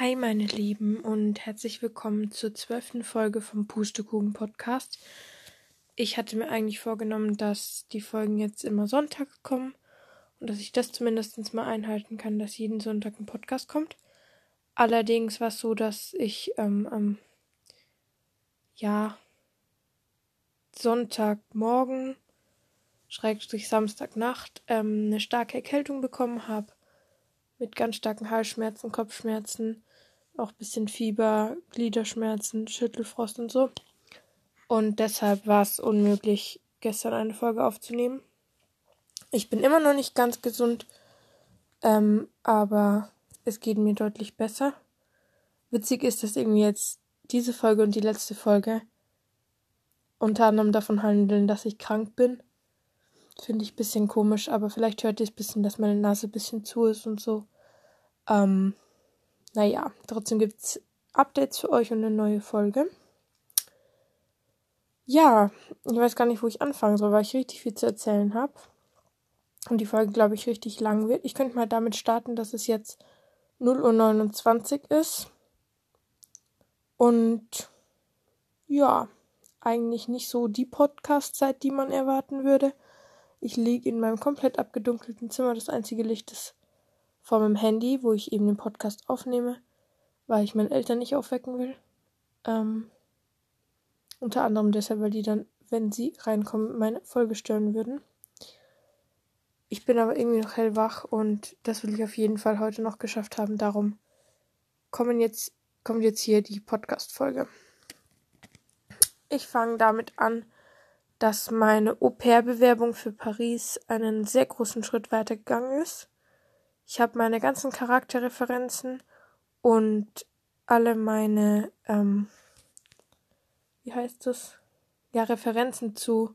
Hi meine Lieben und herzlich willkommen zur zwölften Folge vom Pustekuchen Podcast. Ich hatte mir eigentlich vorgenommen, dass die Folgen jetzt immer sonntags kommen und dass ich das zumindest mal einhalten kann, dass jeden Sonntag ein Podcast kommt. Allerdings war es so, dass ich ähm, am ja, Sonntagmorgen, Schrägstrich Samstagnacht, ähm, eine starke Erkältung bekommen habe. Mit ganz starken Halsschmerzen, Kopfschmerzen, auch bisschen Fieber, Gliederschmerzen, Schüttelfrost und so. Und deshalb war es unmöglich, gestern eine Folge aufzunehmen. Ich bin immer noch nicht ganz gesund, ähm, aber es geht mir deutlich besser. Witzig ist, dass irgendwie jetzt diese Folge und die letzte Folge unter anderem davon handeln, dass ich krank bin. Finde ich ein bisschen komisch, aber vielleicht hört ihr es ein bisschen, dass meine Nase ein bisschen zu ist und so. Ähm, naja, trotzdem gibt es Updates für euch und eine neue Folge. Ja, ich weiß gar nicht, wo ich anfangen soll, weil ich richtig viel zu erzählen habe. Und die Folge, glaube ich, richtig lang wird. Ich könnte mal damit starten, dass es jetzt 0.29 Uhr ist. Und ja, eigentlich nicht so die Podcast-Zeit, die man erwarten würde. Ich liege in meinem komplett abgedunkelten Zimmer. Das einzige Licht ist vor meinem Handy, wo ich eben den Podcast aufnehme, weil ich meine Eltern nicht aufwecken will. Ähm, unter anderem deshalb, weil die dann, wenn sie reinkommen, meine Folge stören würden. Ich bin aber irgendwie noch hellwach und das will ich auf jeden Fall heute noch geschafft haben. Darum kommen jetzt, kommt jetzt hier die Podcast-Folge. Ich fange damit an, dass meine Au-pair-Bewerbung für Paris einen sehr großen Schritt weitergegangen ist. Ich habe meine ganzen Charakterreferenzen und alle meine, ähm, wie heißt das? Ja, Referenzen zu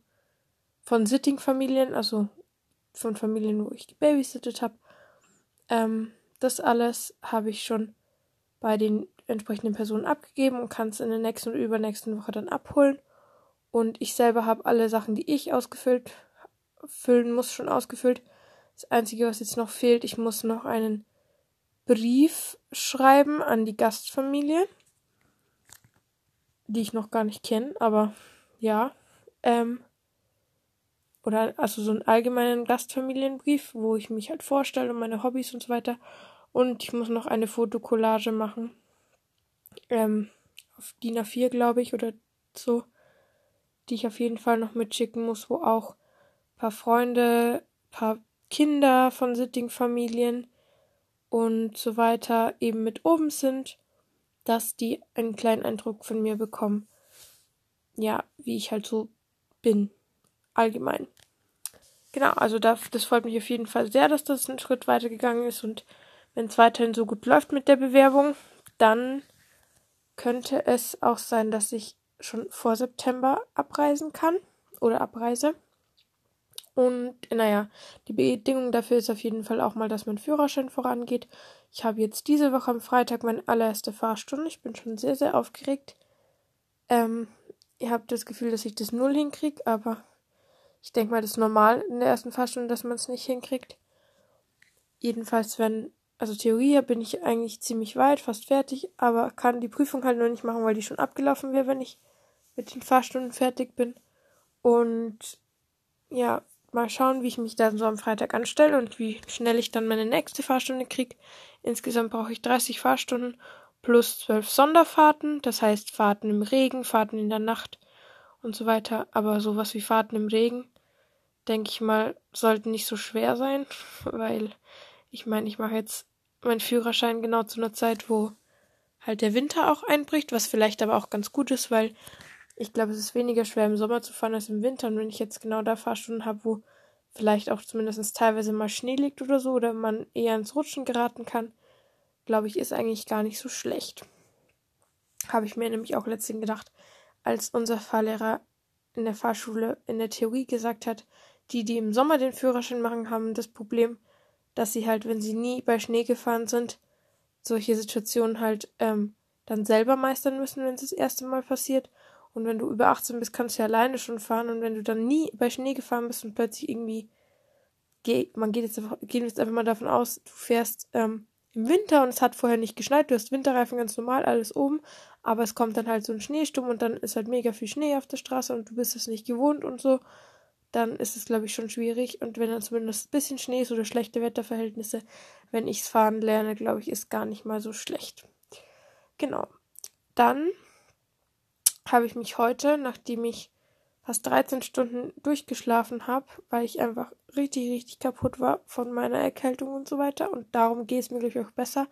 von Sitting-Familien, also von Familien, wo ich gebabysittet habe. Ähm, das alles habe ich schon bei den entsprechenden Personen abgegeben und kann es in der nächsten und übernächsten Woche dann abholen. Und ich selber habe alle Sachen, die ich ausgefüllt füllen muss, schon ausgefüllt. Das Einzige, was jetzt noch fehlt, ich muss noch einen Brief schreiben an die Gastfamilie, die ich noch gar nicht kenne, aber ja. Ähm, oder also so einen allgemeinen Gastfamilienbrief, wo ich mich halt vorstelle und meine Hobbys und so weiter. Und ich muss noch eine Fotokollage machen. Ähm, auf DIN A4, glaube ich, oder so. Die ich auf jeden Fall noch mitschicken muss, wo auch ein paar Freunde, ein paar Kinder von Sitting-Familien und so weiter eben mit oben sind, dass die einen kleinen Eindruck von mir bekommen. Ja, wie ich halt so bin. Allgemein. Genau, also das, das freut mich auf jeden Fall sehr, dass das einen Schritt weitergegangen ist und wenn es weiterhin so gut läuft mit der Bewerbung, dann könnte es auch sein, dass ich schon vor September abreisen kann oder abreise. Und naja, die Bedingung dafür ist auf jeden Fall auch mal, dass mein Führerschein vorangeht. Ich habe jetzt diese Woche am Freitag meine allererste Fahrstunde. Ich bin schon sehr, sehr aufgeregt. Ähm, ihr habt das Gefühl, dass ich das null hinkriege, aber ich denke mal, das ist normal in der ersten Fahrstunde, dass man es nicht hinkriegt. Jedenfalls, wenn, also Theorie bin ich eigentlich ziemlich weit, fast fertig, aber kann die Prüfung halt noch nicht machen, weil die schon abgelaufen wäre, wenn ich mit den Fahrstunden fertig bin. Und ja, mal schauen, wie ich mich dann so am Freitag anstelle und wie schnell ich dann meine nächste Fahrstunde kriege. Insgesamt brauche ich 30 Fahrstunden plus 12 Sonderfahrten, das heißt Fahrten im Regen, Fahrten in der Nacht und so weiter. Aber sowas wie Fahrten im Regen, denke ich mal, sollten nicht so schwer sein, weil ich meine, ich mache jetzt meinen Führerschein genau zu einer Zeit, wo halt der Winter auch einbricht, was vielleicht aber auch ganz gut ist, weil ich glaube, es ist weniger schwer im Sommer zu fahren als im Winter. Und wenn ich jetzt genau da Fahrstunden habe, wo vielleicht auch zumindest teilweise mal Schnee liegt oder so, oder man eher ins Rutschen geraten kann, glaube ich, ist eigentlich gar nicht so schlecht. Habe ich mir nämlich auch letztens gedacht, als unser Fahrlehrer in der Fahrschule in der Theorie gesagt hat, die, die im Sommer den Führerschein machen, haben das Problem, dass sie halt, wenn sie nie bei Schnee gefahren sind, solche Situationen halt ähm, dann selber meistern müssen, wenn es das erste Mal passiert und wenn du über 18 bist, kannst du ja alleine schon fahren. Und wenn du dann nie bei Schnee gefahren bist und plötzlich irgendwie, man geht jetzt, einfach, gehen jetzt einfach mal davon aus, du fährst ähm, im Winter und es hat vorher nicht geschneit. Du hast Winterreifen ganz normal, alles oben, aber es kommt dann halt so ein Schneesturm und dann ist halt mega viel Schnee auf der Straße und du bist es nicht gewohnt und so. Dann ist es, glaube ich, schon schwierig. Und wenn dann zumindest ein bisschen Schnee ist oder schlechte Wetterverhältnisse, wenn ich es fahren lerne, glaube ich, ist gar nicht mal so schlecht. Genau. Dann habe ich mich heute, nachdem ich fast 13 Stunden durchgeschlafen habe, weil ich einfach richtig, richtig kaputt war von meiner Erkältung und so weiter. Und darum geht es mir, glaube ich, auch besser,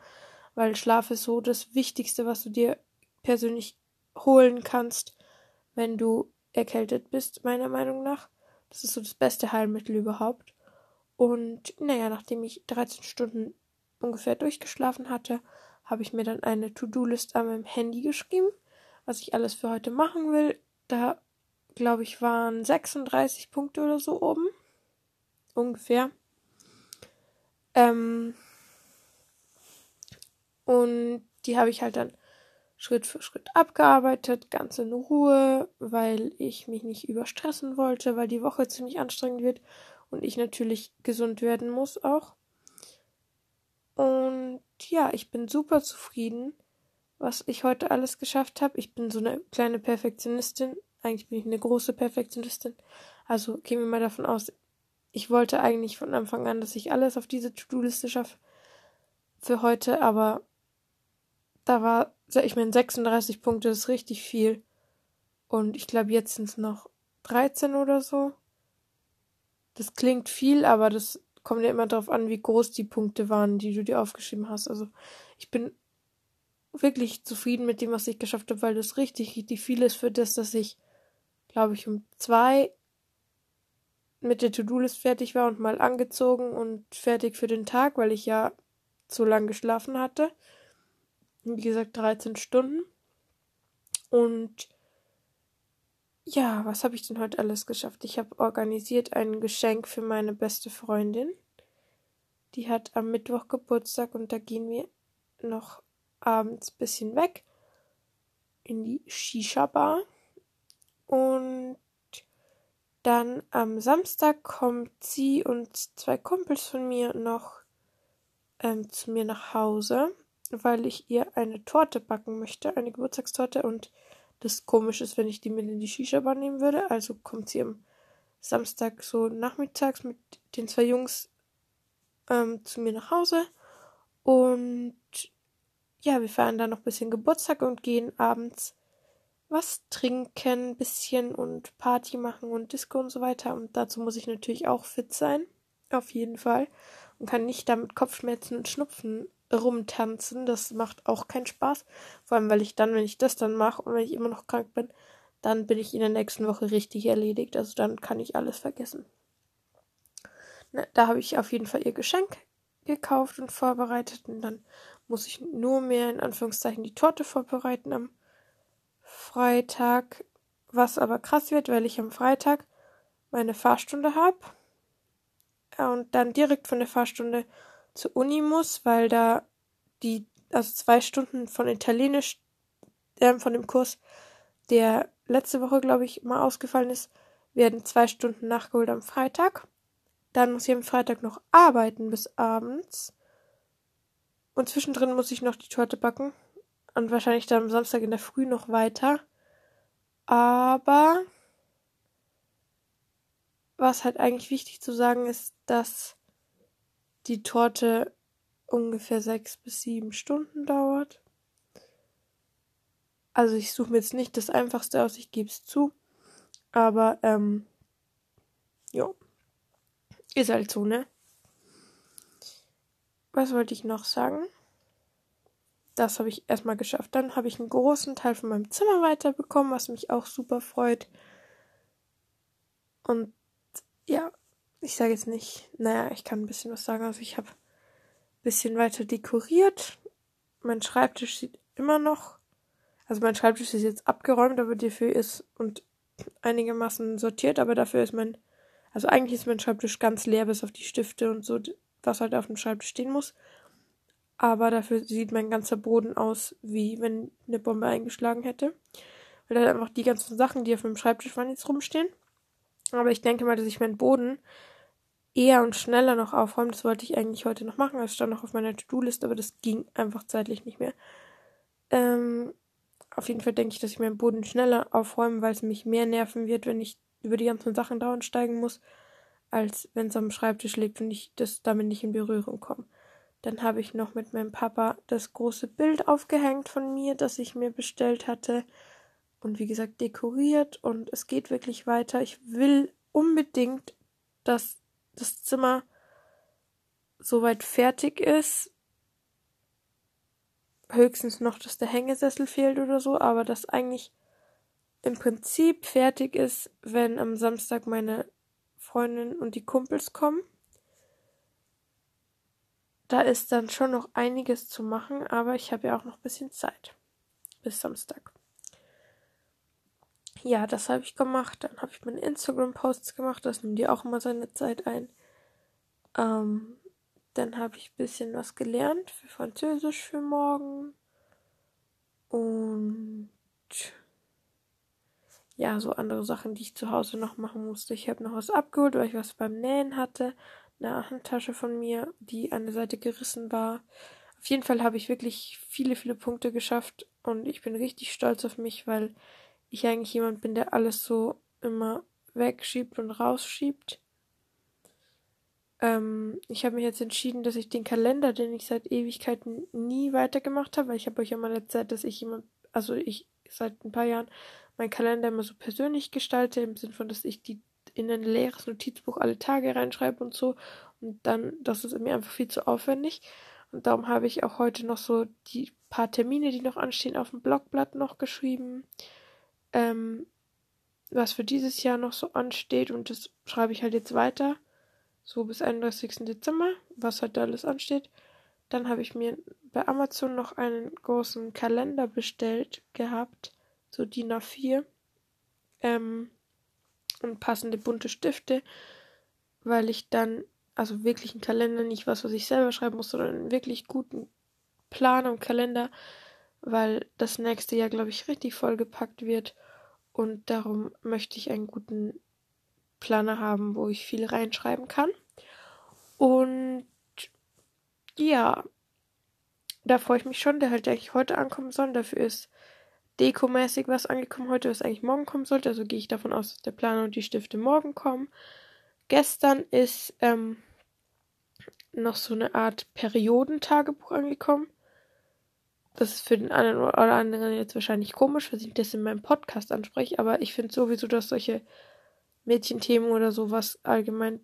weil Schlaf ist so das Wichtigste, was du dir persönlich holen kannst, wenn du erkältet bist, meiner Meinung nach. Das ist so das beste Heilmittel überhaupt. Und naja, nachdem ich 13 Stunden ungefähr durchgeschlafen hatte, habe ich mir dann eine To-Do-List an meinem Handy geschrieben, was ich alles für heute machen will. Da glaube ich, waren 36 Punkte oder so oben. Ungefähr. Ähm, und die habe ich halt dann Schritt für Schritt abgearbeitet, ganz in Ruhe, weil ich mich nicht überstressen wollte, weil die Woche ziemlich anstrengend wird und ich natürlich gesund werden muss auch. Und ja, ich bin super zufrieden, was ich heute alles geschafft habe. Ich bin so eine kleine Perfektionistin eigentlich bin ich eine große Perfektionistin. Also gehen wir mal davon aus, ich wollte eigentlich von Anfang an, dass ich alles auf diese To-Do-Liste schaffe für heute, aber da war, ich meine, 36 Punkte ist richtig viel. Und ich glaube, jetzt sind es noch 13 oder so. Das klingt viel, aber das kommt ja immer darauf an, wie groß die Punkte waren, die du dir aufgeschrieben hast. Also ich bin wirklich zufrieden mit dem, was ich geschafft habe, weil das richtig, richtig viel ist für das, dass ich glaube ich, um zwei mit der To-Do-List fertig war und mal angezogen und fertig für den Tag, weil ich ja zu lang geschlafen hatte. Wie gesagt, 13 Stunden. Und ja, was habe ich denn heute alles geschafft? Ich habe organisiert ein Geschenk für meine beste Freundin. Die hat am Mittwoch Geburtstag und da gehen wir noch abends ein bisschen weg in die Shisha-Bar. Und dann am Samstag kommt sie und zwei Kumpels von mir noch ähm, zu mir nach Hause, weil ich ihr eine Torte backen möchte, eine Geburtstagstorte. Und das komisch ist, wenn ich die mit in die Shisha-Bar nehmen würde. Also kommt sie am Samstag so nachmittags mit den zwei Jungs ähm, zu mir nach Hause. Und ja, wir feiern dann noch ein bisschen Geburtstag und gehen abends was trinken, bisschen und Party machen und Disco und so weiter. Und dazu muss ich natürlich auch fit sein. Auf jeden Fall. Und kann nicht da mit Kopfschmerzen und Schnupfen rumtanzen. Das macht auch keinen Spaß. Vor allem, weil ich dann, wenn ich das dann mache und wenn ich immer noch krank bin, dann bin ich in der nächsten Woche richtig erledigt. Also dann kann ich alles vergessen. Na, da habe ich auf jeden Fall ihr Geschenk gekauft und vorbereitet. Und dann muss ich nur mehr in Anführungszeichen die Torte vorbereiten am Freitag, was aber krass wird, weil ich am Freitag meine Fahrstunde habe und dann direkt von der Fahrstunde zur Uni muss, weil da die, also zwei Stunden von Italienisch, äh, von dem Kurs, der letzte Woche, glaube ich, mal ausgefallen ist, werden zwei Stunden nachgeholt am Freitag. Dann muss ich am Freitag noch arbeiten bis abends. Und zwischendrin muss ich noch die Torte backen und wahrscheinlich dann am Samstag in der Früh noch weiter. Aber was halt eigentlich wichtig zu sagen ist, dass die Torte ungefähr sechs bis sieben Stunden dauert. Also ich suche mir jetzt nicht das Einfachste aus, ich gebe es zu. Aber ähm, ja, ist halt so, ne? Was wollte ich noch sagen? Das habe ich erstmal geschafft. Dann habe ich einen großen Teil von meinem Zimmer weiterbekommen, was mich auch super freut. Und ja, ich sage jetzt nicht, naja, ich kann ein bisschen was sagen. Also ich habe ein bisschen weiter dekoriert. Mein Schreibtisch sieht immer noch, also mein Schreibtisch ist jetzt abgeräumt, aber dafür ist und einigermaßen sortiert, aber dafür ist mein, also eigentlich ist mein Schreibtisch ganz leer, bis auf die Stifte und so, was halt auf dem Schreibtisch stehen muss aber dafür sieht mein ganzer Boden aus, wie wenn eine Bombe eingeschlagen hätte. Weil da einfach die ganzen Sachen, die auf meinem Schreibtisch waren, jetzt rumstehen. Aber ich denke mal, dass ich meinen Boden eher und schneller noch aufräumen. Das wollte ich eigentlich heute noch machen. Es stand noch auf meiner To-Do-Liste, aber das ging einfach zeitlich nicht mehr. Ähm, auf jeden Fall denke ich, dass ich meinen Boden schneller aufräume, weil es mich mehr nerven wird, wenn ich über die ganzen Sachen dauernd steigen muss, als wenn es am Schreibtisch liegt und ich das damit nicht in Berührung komme. Dann habe ich noch mit meinem Papa das große Bild aufgehängt von mir, das ich mir bestellt hatte. Und wie gesagt, dekoriert. Und es geht wirklich weiter. Ich will unbedingt, dass das Zimmer soweit fertig ist. Höchstens noch, dass der Hängesessel fehlt oder so, aber das eigentlich im Prinzip fertig ist, wenn am Samstag meine Freundin und die Kumpels kommen. Da ist dann schon noch einiges zu machen, aber ich habe ja auch noch ein bisschen Zeit. Bis Samstag. Ja, das habe ich gemacht. Dann habe ich meine Instagram-Posts gemacht. Das nimmt ja auch immer seine Zeit ein. Ähm, dann habe ich ein bisschen was gelernt für Französisch für morgen. Und ja, so andere Sachen, die ich zu Hause noch machen musste. Ich habe noch was abgeholt, weil ich was beim Nähen hatte. Eine Handtasche von mir, die an der Seite gerissen war. Auf jeden Fall habe ich wirklich viele, viele Punkte geschafft und ich bin richtig stolz auf mich, weil ich eigentlich jemand bin, der alles so immer wegschiebt und rausschiebt. Ähm, ich habe mich jetzt entschieden, dass ich den Kalender, den ich seit Ewigkeiten nie weitergemacht habe, weil ich habe euch ja mal erzählt, dass ich jemand, also ich seit ein paar Jahren meinen Kalender immer so persönlich gestalte, im Sinne von, dass ich die in ein leeres Notizbuch alle Tage reinschreibe und so. Und dann, das ist mir einfach viel zu aufwendig. Und darum habe ich auch heute noch so die paar Termine, die noch anstehen, auf dem Blogblatt noch geschrieben. Ähm, was für dieses Jahr noch so ansteht. Und das schreibe ich halt jetzt weiter. So bis 31. Dezember, was halt alles ansteht. Dann habe ich mir bei Amazon noch einen großen Kalender bestellt gehabt so DIN A4 ähm, und passende bunte Stifte, weil ich dann, also wirklich einen Kalender, nicht was, was ich selber schreiben muss, sondern einen wirklich guten Plan und Kalender, weil das nächste Jahr, glaube ich, richtig vollgepackt wird und darum möchte ich einen guten Planer haben, wo ich viel reinschreiben kann. Und ja, da freue ich mich schon, der halt eigentlich heute ankommen soll. Dafür ist dekomäßig was angekommen heute, was eigentlich morgen kommen sollte. Also gehe ich davon aus, dass der Planer und die Stifte morgen kommen. Gestern ist ähm, noch so eine Art Periodentagebuch angekommen. Das ist für den einen oder anderen jetzt wahrscheinlich komisch, weil ich das in meinem Podcast anspreche, aber ich finde sowieso, dass solche Mädchenthemen oder sowas allgemein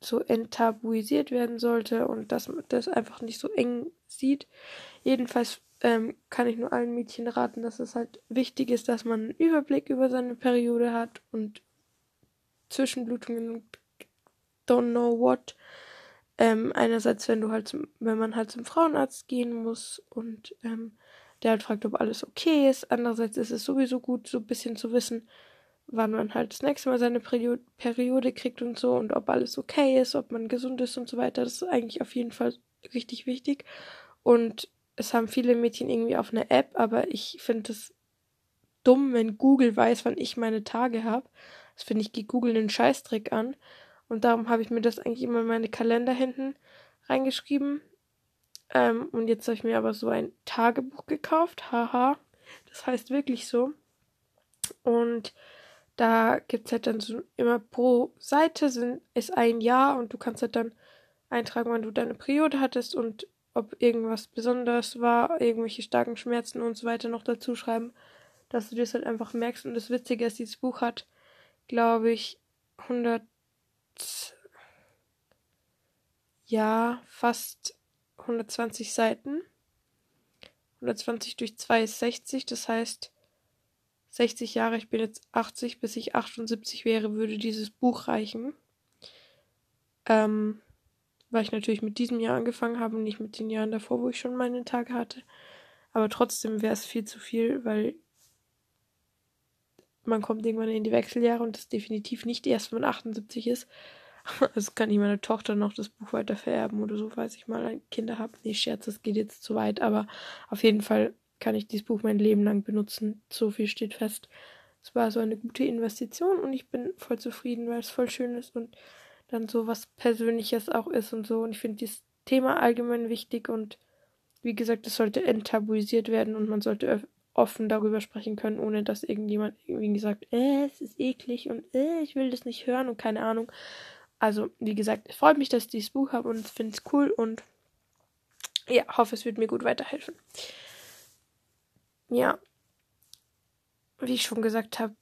so enttabuisiert werden sollte und dass man das einfach nicht so eng sieht. Jedenfalls ähm, kann ich nur allen Mädchen raten, dass es halt wichtig ist, dass man einen Überblick über seine Periode hat und Zwischenblutungen don't know what. Ähm, einerseits, wenn du halt zum, wenn man halt zum Frauenarzt gehen muss und ähm, der halt fragt, ob alles okay ist. Andererseits ist es sowieso gut, so ein bisschen zu wissen, wann man halt das nächste Mal seine Periode, Periode kriegt und so und ob alles okay ist, ob man gesund ist und so weiter. Das ist eigentlich auf jeden Fall richtig wichtig. Und es haben viele Mädchen irgendwie auf einer App, aber ich finde es dumm, wenn Google weiß, wann ich meine Tage habe. Das finde ich, geht Google einen Scheißtrick an. Und darum habe ich mir das eigentlich immer in meine Kalender hinten reingeschrieben. Ähm, und jetzt habe ich mir aber so ein Tagebuch gekauft. Haha. Das heißt wirklich so. Und da gibt es halt dann so immer pro Seite sind, ist ein Jahr und du kannst halt dann eintragen, wann du deine Periode hattest und ob irgendwas besonders war, irgendwelche starken Schmerzen und so weiter noch dazu schreiben, dass du das halt einfach merkst. Und das Witzige ist, dieses Buch hat, glaube ich, 100, ja, fast 120 Seiten. 120 durch 2 ist 60, das heißt 60 Jahre, ich bin jetzt 80, bis ich 78 wäre, würde dieses Buch reichen. Ähm, weil ich natürlich mit diesem Jahr angefangen habe und nicht mit den Jahren davor, wo ich schon meine Tage hatte. Aber trotzdem wäre es viel zu viel, weil man kommt irgendwann in die Wechseljahre und das definitiv nicht erst, wenn man 78 ist. Also kann ich meiner Tochter noch das Buch weiter vererben oder so, falls ich mal Kinder habe. Nee, Scherz, das geht jetzt zu weit, aber auf jeden Fall kann ich dieses Buch mein Leben lang benutzen. So viel steht fest. Es war so eine gute Investition und ich bin voll zufrieden, weil es voll schön ist und dann so was Persönliches auch ist und so. Und ich finde dieses Thema allgemein wichtig und wie gesagt, es sollte enttabuisiert werden und man sollte offen darüber sprechen können, ohne dass irgendjemand irgendwie sagt, äh, es ist eklig und äh, ich will das nicht hören und keine Ahnung. Also, wie gesagt, es freut mich, dass ich dieses Buch habe und finde es cool und ja, hoffe, es wird mir gut weiterhelfen. Ja, wie ich schon gesagt habe,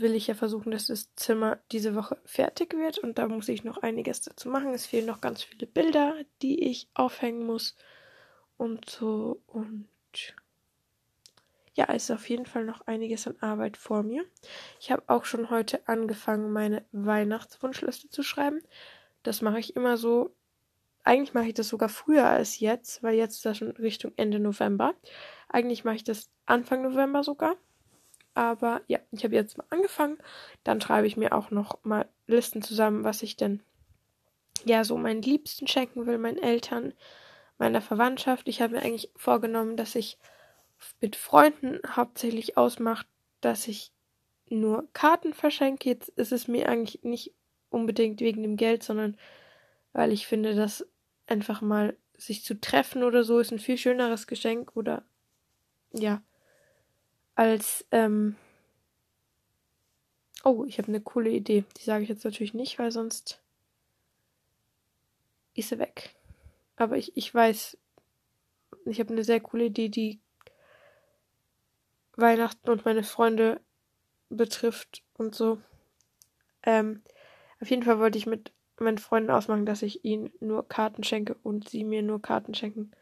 will ich ja versuchen, dass das Zimmer diese Woche fertig wird und da muss ich noch einiges dazu machen. Es fehlen noch ganz viele Bilder, die ich aufhängen muss und so und ja, es ist auf jeden Fall noch einiges an Arbeit vor mir. Ich habe auch schon heute angefangen, meine Weihnachtswunschliste zu schreiben. Das mache ich immer so. Eigentlich mache ich das sogar früher als jetzt, weil jetzt ist das schon Richtung Ende November. Eigentlich mache ich das Anfang November sogar. Aber ja, ich habe jetzt mal angefangen. Dann schreibe ich mir auch noch mal Listen zusammen, was ich denn ja so meinen Liebsten schenken will, meinen Eltern, meiner Verwandtschaft. Ich habe mir eigentlich vorgenommen, dass ich mit Freunden hauptsächlich ausmache, dass ich nur Karten verschenke. Jetzt ist es mir eigentlich nicht unbedingt wegen dem Geld, sondern weil ich finde, dass einfach mal sich zu treffen oder so ist ein viel schöneres Geschenk oder ja als ähm oh, ich habe eine coole Idee. Die sage ich jetzt natürlich nicht, weil sonst ist sie weg. Aber ich, ich weiß, ich habe eine sehr coole Idee, die Weihnachten und meine Freunde betrifft und so. Ähm, auf jeden Fall wollte ich mit meinen Freunden ausmachen, dass ich ihnen nur Karten schenke und sie mir nur Karten schenken.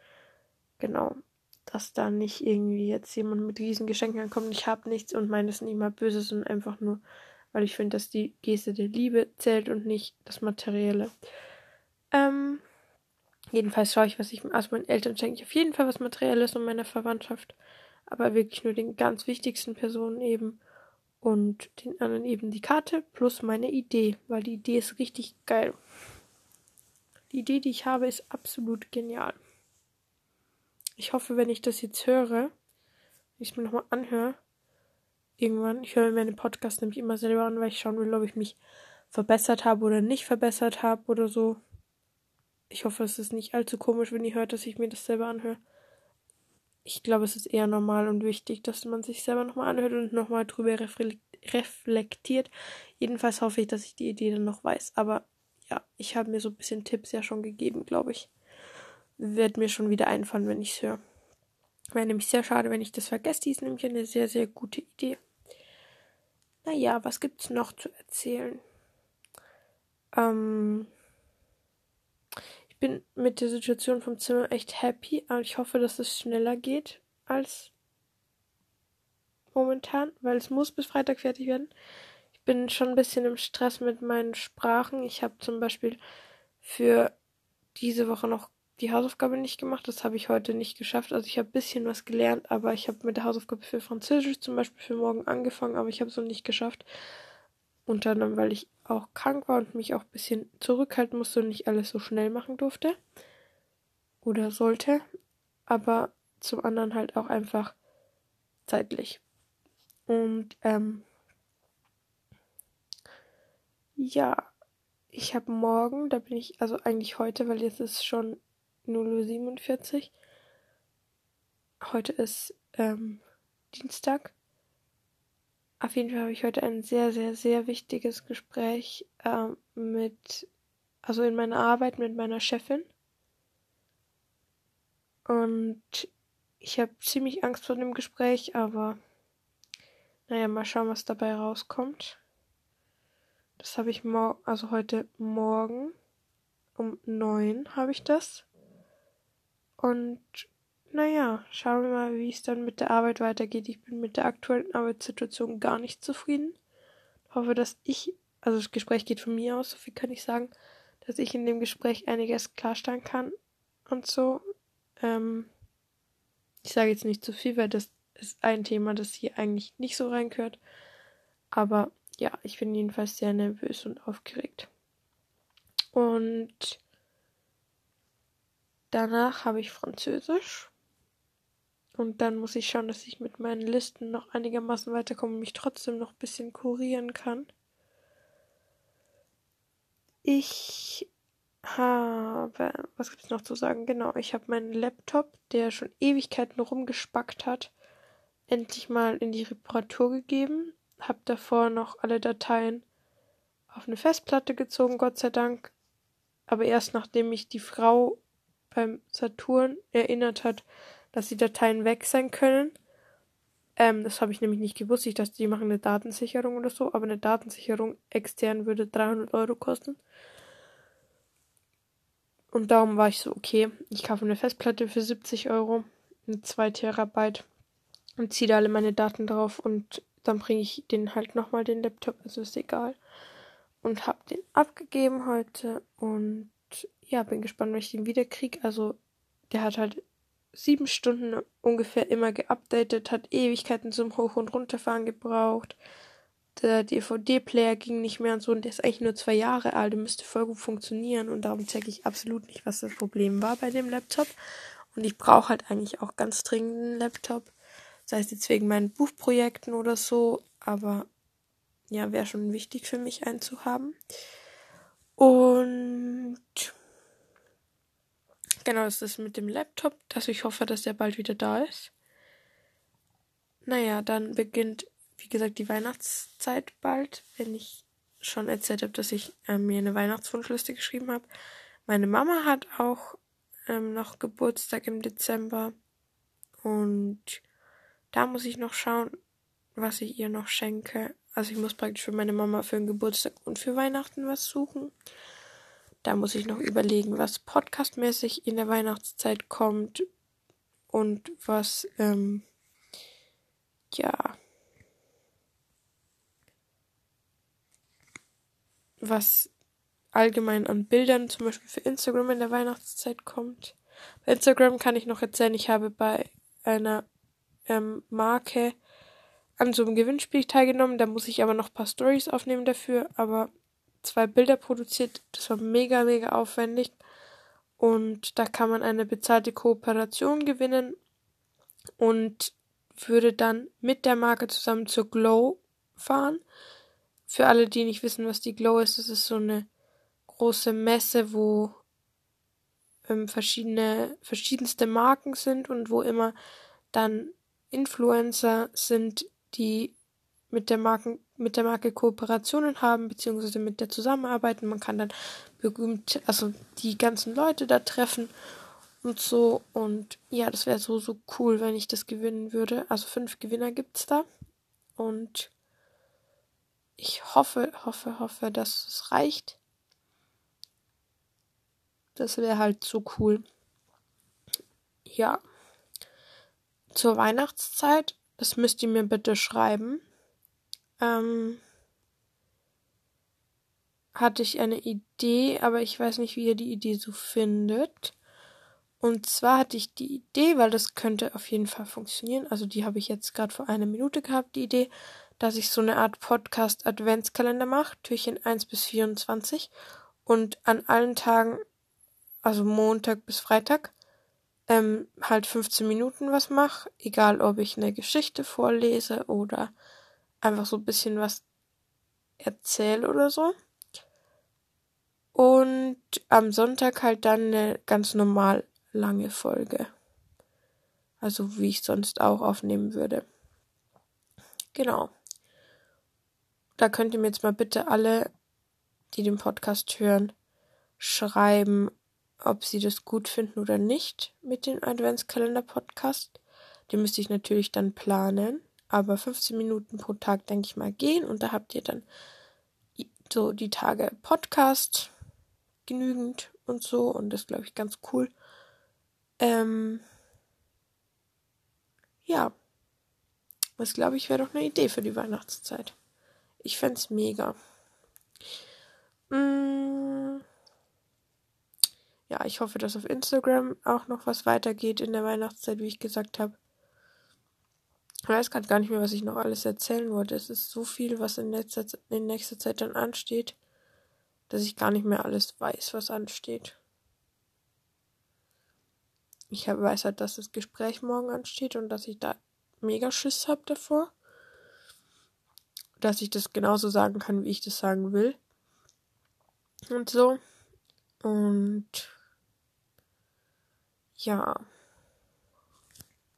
Genau dass da nicht irgendwie jetzt jemand mit riesen Geschenken ankommt. Ich habe nichts und meine es nicht mal Böses und einfach nur, weil ich finde, dass die Geste der Liebe zählt und nicht das Materielle. Ähm, jedenfalls schaue ich, was ich also meinen Eltern schenke. Ich auf jeden Fall was Materielles und meiner Verwandtschaft, aber wirklich nur den ganz wichtigsten Personen eben und den anderen eben die Karte plus meine Idee, weil die Idee ist richtig geil. Die Idee, die ich habe, ist absolut genial. Ich hoffe, wenn ich das jetzt höre, wenn ich es mir nochmal anhöre, irgendwann, ich höre mir meine Podcasts nämlich immer selber an, weil ich schauen will, ob ich mich verbessert habe oder nicht verbessert habe oder so. Ich hoffe, es ist nicht allzu komisch, wenn ihr hört, dass ich mir das selber anhöre. Ich glaube, es ist eher normal und wichtig, dass man sich selber nochmal anhört und nochmal drüber reflektiert. Jedenfalls hoffe ich, dass ich die Idee dann noch weiß. Aber ja, ich habe mir so ein bisschen Tipps ja schon gegeben, glaube ich wird mir schon wieder einfallen, wenn ich es höre. Wäre nämlich sehr schade, wenn ich das vergesse. Die ist nämlich eine sehr, sehr gute Idee. Naja, was gibt's noch zu erzählen? Ähm, ich bin mit der Situation vom Zimmer echt happy, aber ich hoffe, dass es schneller geht als momentan, weil es muss bis Freitag fertig werden. Ich bin schon ein bisschen im Stress mit meinen Sprachen. Ich habe zum Beispiel für diese Woche noch die Hausaufgabe nicht gemacht. Das habe ich heute nicht geschafft. Also ich habe ein bisschen was gelernt, aber ich habe mit der Hausaufgabe für Französisch zum Beispiel für morgen angefangen, aber ich habe es noch nicht geschafft. Unter anderem, weil ich auch krank war und mich auch ein bisschen zurückhalten musste und nicht alles so schnell machen durfte. Oder sollte. Aber zum anderen halt auch einfach zeitlich. Und ähm, ja, ich habe morgen, da bin ich, also eigentlich heute, weil jetzt ist schon 0.47 Uhr. Heute ist ähm, Dienstag. Auf jeden Fall habe ich heute ein sehr, sehr, sehr wichtiges Gespräch ähm, mit, also in meiner Arbeit mit meiner Chefin. Und ich habe ziemlich Angst vor dem Gespräch, aber naja, mal schauen, was dabei rauskommt. Das habe ich morgen, also heute Morgen um neun habe ich das. Und naja, schauen wir mal, wie es dann mit der Arbeit weitergeht. Ich bin mit der aktuellen Arbeitssituation gar nicht zufrieden. Hoffe, dass ich, also das Gespräch geht von mir aus, so viel kann ich sagen, dass ich in dem Gespräch einiges klarstellen kann und so. Ähm, ich sage jetzt nicht zu viel, weil das ist ein Thema, das hier eigentlich nicht so reingehört. Aber ja, ich bin jedenfalls sehr nervös und aufgeregt. Und Danach habe ich Französisch. Und dann muss ich schauen, dass ich mit meinen Listen noch einigermaßen weiterkomme und mich trotzdem noch ein bisschen kurieren kann. ich habe, was gibt es noch zu sagen? Genau, ich habe meinen Laptop, der schon Ewigkeiten rumgespackt hat, endlich mal in die Reparatur gegeben. Habe davor noch alle Dateien auf eine Festplatte gezogen, Gott sei Dank. Aber erst nachdem mich die Frau beim Saturn erinnert hat, dass die Dateien weg sein können. Ähm, das habe ich nämlich nicht gewusst. Ich dachte, die machen eine Datensicherung oder so, aber eine Datensicherung extern würde 300 Euro kosten. Und darum war ich so, okay, ich kaufe eine Festplatte für 70 Euro, eine 2 Terabyte und ziehe da alle meine Daten drauf und dann bringe ich den halt nochmal den Laptop, also ist egal. Und habe den abgegeben heute und ja, bin gespannt, wenn ich den wieder kriege. Also der hat halt sieben Stunden ungefähr immer geupdatet, hat Ewigkeiten zum Hoch- und Runterfahren gebraucht der DVD-Player ging nicht mehr und so und der ist eigentlich nur zwei Jahre alt und müsste voll gut funktionieren und darum checke ich absolut nicht, was das Problem war bei dem Laptop. Und ich brauche halt eigentlich auch ganz dringend einen Laptop. Sei es jetzt wegen meinen Buchprojekten oder so, aber ja, wäre schon wichtig für mich einen zu haben. Und genau, das ist mit dem Laptop, dass ich hoffe, dass der bald wieder da ist. Naja, dann beginnt wie gesagt, die Weihnachtszeit bald, wenn ich schon erzählt habe, dass ich ähm, mir eine Weihnachtswunschliste geschrieben habe. Meine Mama hat auch ähm, noch Geburtstag im Dezember und da muss ich noch schauen, was ich ihr noch schenke. Also ich muss praktisch für meine Mama für den Geburtstag und für Weihnachten was suchen. Da muss ich noch überlegen, was podcastmäßig in der Weihnachtszeit kommt und was ähm, ja was allgemein an Bildern zum Beispiel für Instagram in der Weihnachtszeit kommt. Bei Instagram kann ich noch erzählen, ich habe bei einer ähm, Marke an so einem Gewinnspiel teilgenommen. Da muss ich aber noch ein paar Stories aufnehmen dafür, aber zwei Bilder produziert. Das war mega, mega aufwendig. Und da kann man eine bezahlte Kooperation gewinnen und würde dann mit der Marke zusammen zur Glow fahren. Für alle, die nicht wissen, was die Glow ist, das ist so eine große Messe, wo ähm, verschiedene, verschiedenste Marken sind und wo immer dann Influencer sind, die mit der Marken, mit der Marke Kooperationen haben, beziehungsweise mit der zusammenarbeiten. Man kann dann berühmt, also die ganzen Leute da treffen und so. Und ja, das wäre so, so cool, wenn ich das gewinnen würde. Also fünf Gewinner gibt's da. Und ich hoffe, hoffe, hoffe, dass es reicht. Das wäre halt so cool. Ja. Zur Weihnachtszeit, das müsst ihr mir bitte schreiben. Ähm, hatte ich eine Idee, aber ich weiß nicht, wie ihr die Idee so findet. Und zwar hatte ich die Idee, weil das könnte auf jeden Fall funktionieren. Also die habe ich jetzt gerade vor einer Minute gehabt, die Idee dass ich so eine Art Podcast-Adventskalender mache, Türchen 1 bis 24 und an allen Tagen, also Montag bis Freitag, ähm, halt 15 Minuten was mache, egal ob ich eine Geschichte vorlese oder einfach so ein bisschen was erzähle oder so. Und am Sonntag halt dann eine ganz normal lange Folge. Also wie ich sonst auch aufnehmen würde. Genau. Da könnt ihr mir jetzt mal bitte alle, die den Podcast hören, schreiben, ob sie das gut finden oder nicht mit dem Adventskalender-Podcast. Den müsste ich natürlich dann planen. Aber 15 Minuten pro Tag, denke ich mal, gehen. Und da habt ihr dann so die Tage Podcast genügend und so. Und das glaube ich ganz cool. Ähm, ja. Das glaube ich wäre doch eine Idee für die Weihnachtszeit. Ich fände es mega. Mm. Ja, ich hoffe, dass auf Instagram auch noch was weitergeht in der Weihnachtszeit, wie ich gesagt habe. Ich weiß gerade gar nicht mehr, was ich noch alles erzählen wollte. Es ist so viel, was in, letzter, in nächster Zeit dann ansteht, dass ich gar nicht mehr alles weiß, was ansteht. Ich weiß halt, dass das Gespräch morgen ansteht und dass ich da mega Schiss habe davor dass ich das genauso sagen kann, wie ich das sagen will. und so. Und ja.